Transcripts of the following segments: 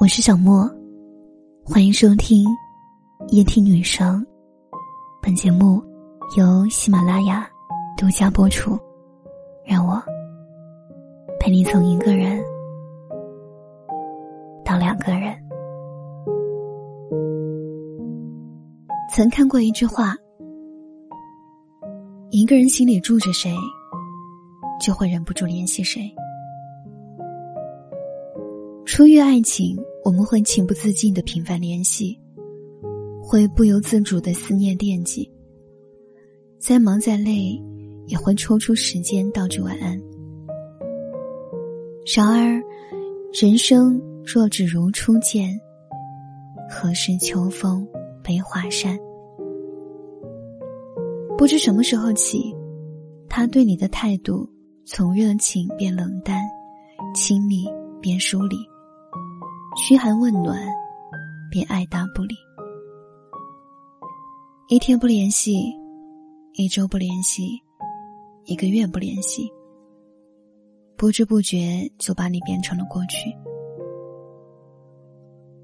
我是小莫，欢迎收听夜听女生。本节目由喜马拉雅独家播出。让我陪你从一个人到两个人。曾看过一句话：一个人心里住着谁，就会忍不住联系谁。出于爱情，我们会情不自禁的频繁联系，会不由自主的思念惦记。再忙再累，也会抽出时间道句晚安。然而，人生若只如初见，何事秋风悲画扇？不知什么时候起，他对你的态度从热情变冷淡，亲密变疏离。嘘寒问暖，便爱答不理；一天不联系，一周不联系，一个月不联系，不知不觉就把你变成了过去。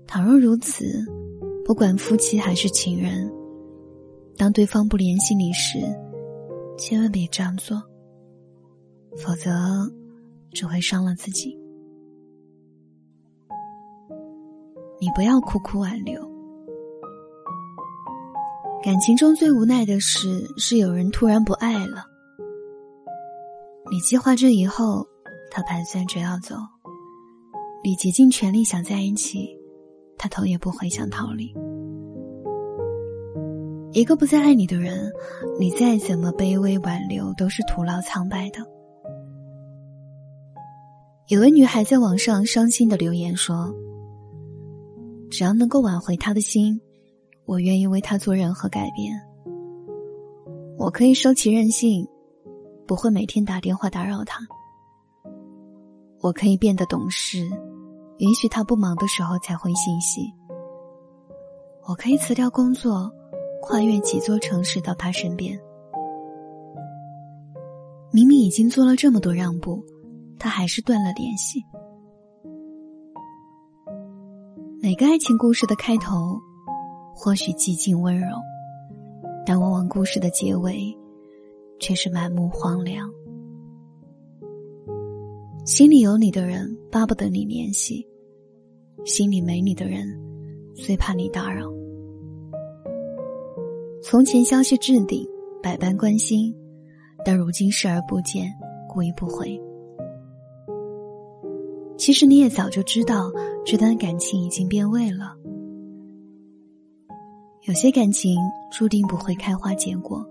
倘若如此，不管夫妻还是情人，当对方不联系你时，千万别这样做，否则只会伤了自己。你不要苦苦挽留。感情中最无奈的事是有人突然不爱了。你计划着以后，他盘算着要走，你竭尽全力想在一起，他头也不回想逃离。一个不再爱你的人，你再怎么卑微挽留，都是徒劳苍白的。有位女孩在网上伤心的留言说。只要能够挽回他的心，我愿意为他做任何改变。我可以收起任性，不会每天打电话打扰他。我可以变得懂事，允许他不忙的时候才回信息。我可以辞掉工作，跨越几座城市到他身边。明明已经做了这么多让步，他还是断了联系。每个爱情故事的开头，或许寂静温柔，但往往故事的结尾，却是满目荒凉。心里有你的人巴不得你联系，心里没你的人最怕你打扰。从前消息置顶，百般关心，但如今视而不见，故意不回。其实你也早就知道，这段感情已经变味了。有些感情注定不会开花结果，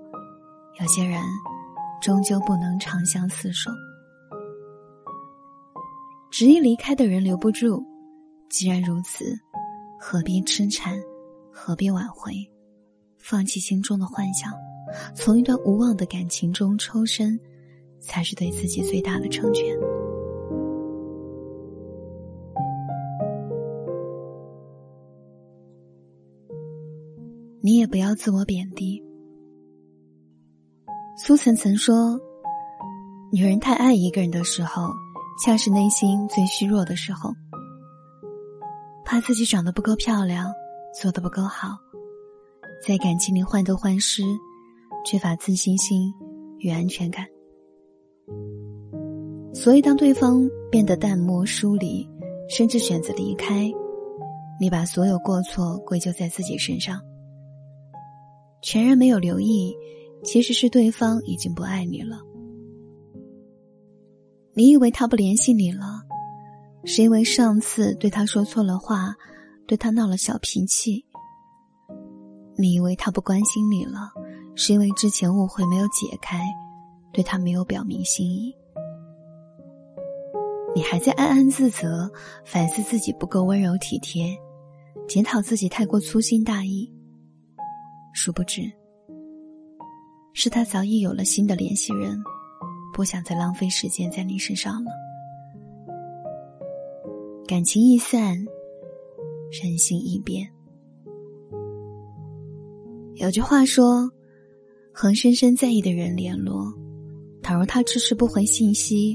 有些人终究不能长相厮守。执意离开的人留不住，既然如此，何必痴缠，何必挽回？放弃心中的幻想，从一段无望的感情中抽身，才是对自己最大的成全。不要自我贬低。苏岑曾说：“女人太爱一个人的时候，恰是内心最虚弱的时候。怕自己长得不够漂亮，做的不够好，在感情里患得患失，缺乏自信心与安全感。所以，当对方变得淡漠疏离，甚至选择离开，你把所有过错归咎在自己身上。”全然没有留意，其实是对方已经不爱你了。你以为他不联系你了，是因为上次对他说错了话，对他闹了小脾气。你以为他不关心你了，是因为之前误会没有解开，对他没有表明心意。你还在暗暗自责，反思自己不够温柔体贴，检讨自己太过粗心大意。殊不知，是他早已有了新的联系人，不想再浪费时间在你身上了。感情易散，人心易变。有句话说：“和深深在意的人联络，倘若他迟迟不回信息，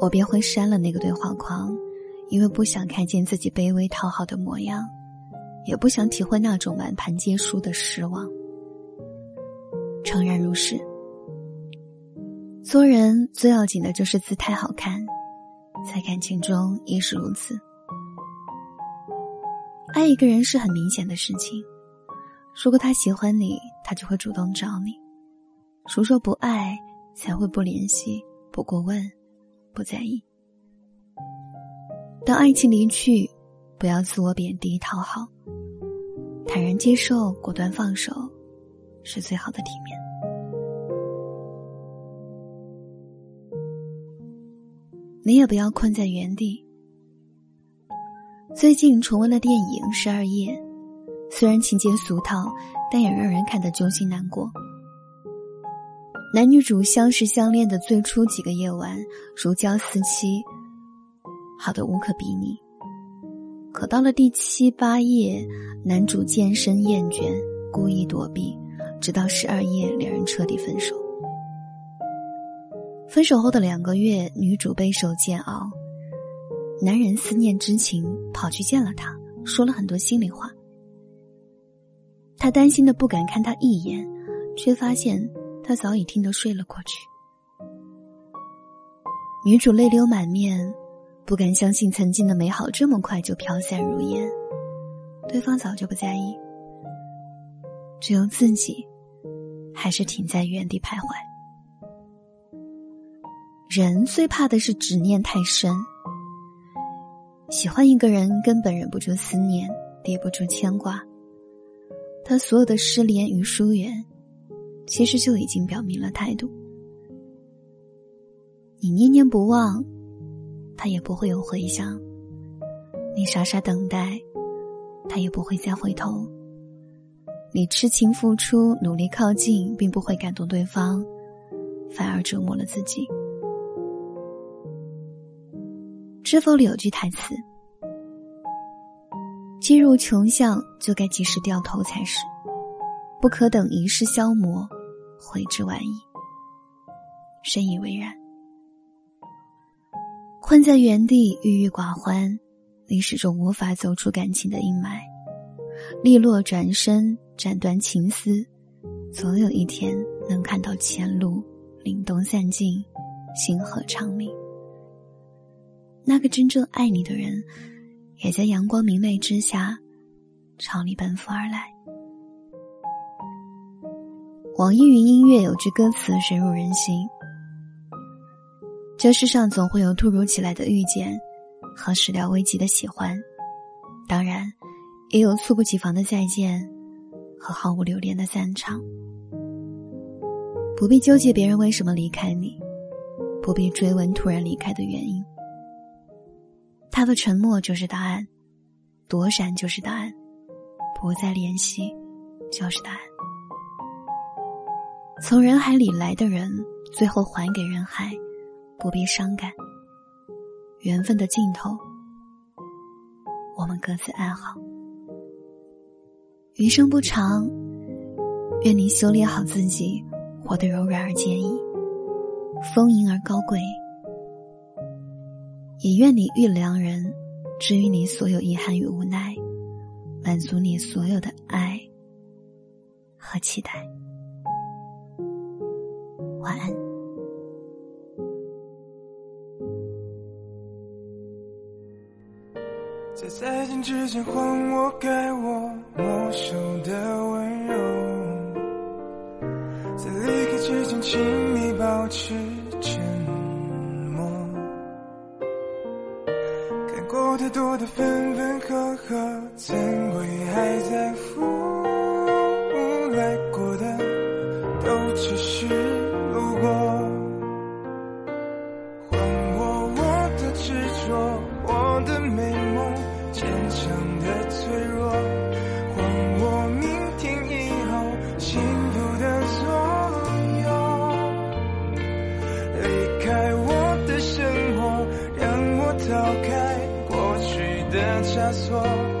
我便会删了那个对话框，因为不想看见自己卑微讨好的模样，也不想体会那种满盘皆输的失望。诚然如是，做人最要紧的就是姿态好看，在感情中亦是如此。爱一个人是很明显的事情，如果他喜欢你，他就会主动找你；如若不爱，才会不联系、不过问、不在意。当爱情离去，不要自我贬低讨好，坦然接受，果断放手，是最好的体面。你也不要困在原地。最近重温了电影《十二夜》，虽然情节俗套，但也让人看得揪心难过。男女主相识相恋的最初几个夜晚，如胶似漆。好的无可比拟，可到了第七八页，男主渐生厌倦，故意躲避，直到十二页，两人彻底分手。分手后的两个月，女主备受煎熬，男人思念之情，跑去见了她，说了很多心里话。他担心的不敢看他一眼，却发现他早已听得睡了过去。女主泪流满面。不敢相信曾经的美好这么快就飘散如烟，对方早就不在意，只有自己还是停在原地徘徊。人最怕的是执念太深，喜欢一个人根本忍不住思念，抵不住牵挂，他所有的失联与疏远，其实就已经表明了态度。你念念不忘。他也不会有回响，你傻傻等待，他也不会再回头。你痴情付出，努力靠近，并不会感动对方，反而折磨了自己。知否里有句台词：“既入穷巷，就该及时掉头才是，不可等一世消磨，悔之晚矣。”深以为然。困在原地，郁郁寡欢，你始终无法走出感情的阴霾。利落转身，斩断情丝，总有一天能看到前路凛冬散尽，星河长明。那个真正爱你的人，也在阳光明媚之下，朝你奔赴而来。网易云音乐有句歌词深入人心。这世上总会有突如其来的遇见，和始料未及的喜欢，当然，也有猝不及防的再见，和毫无留恋的散场。不必纠结别人为什么离开你，不必追问突然离开的原因。他的沉默就是答案，躲闪就是答案，不再联系就是答案。从人海里来的人，最后还给人海。不必伤感，缘分的尽头，我们各自安好。余生不长，愿你修炼好自己，活得柔软而坚毅，丰盈而高贵。也愿你遇良人，治愈你所有遗憾与无奈，满足你所有的爱和期待。晚安。在再见之前，还我该我没收的温柔。在离开之前，请你保持沉默。看过太多的分分合合，怎枷锁。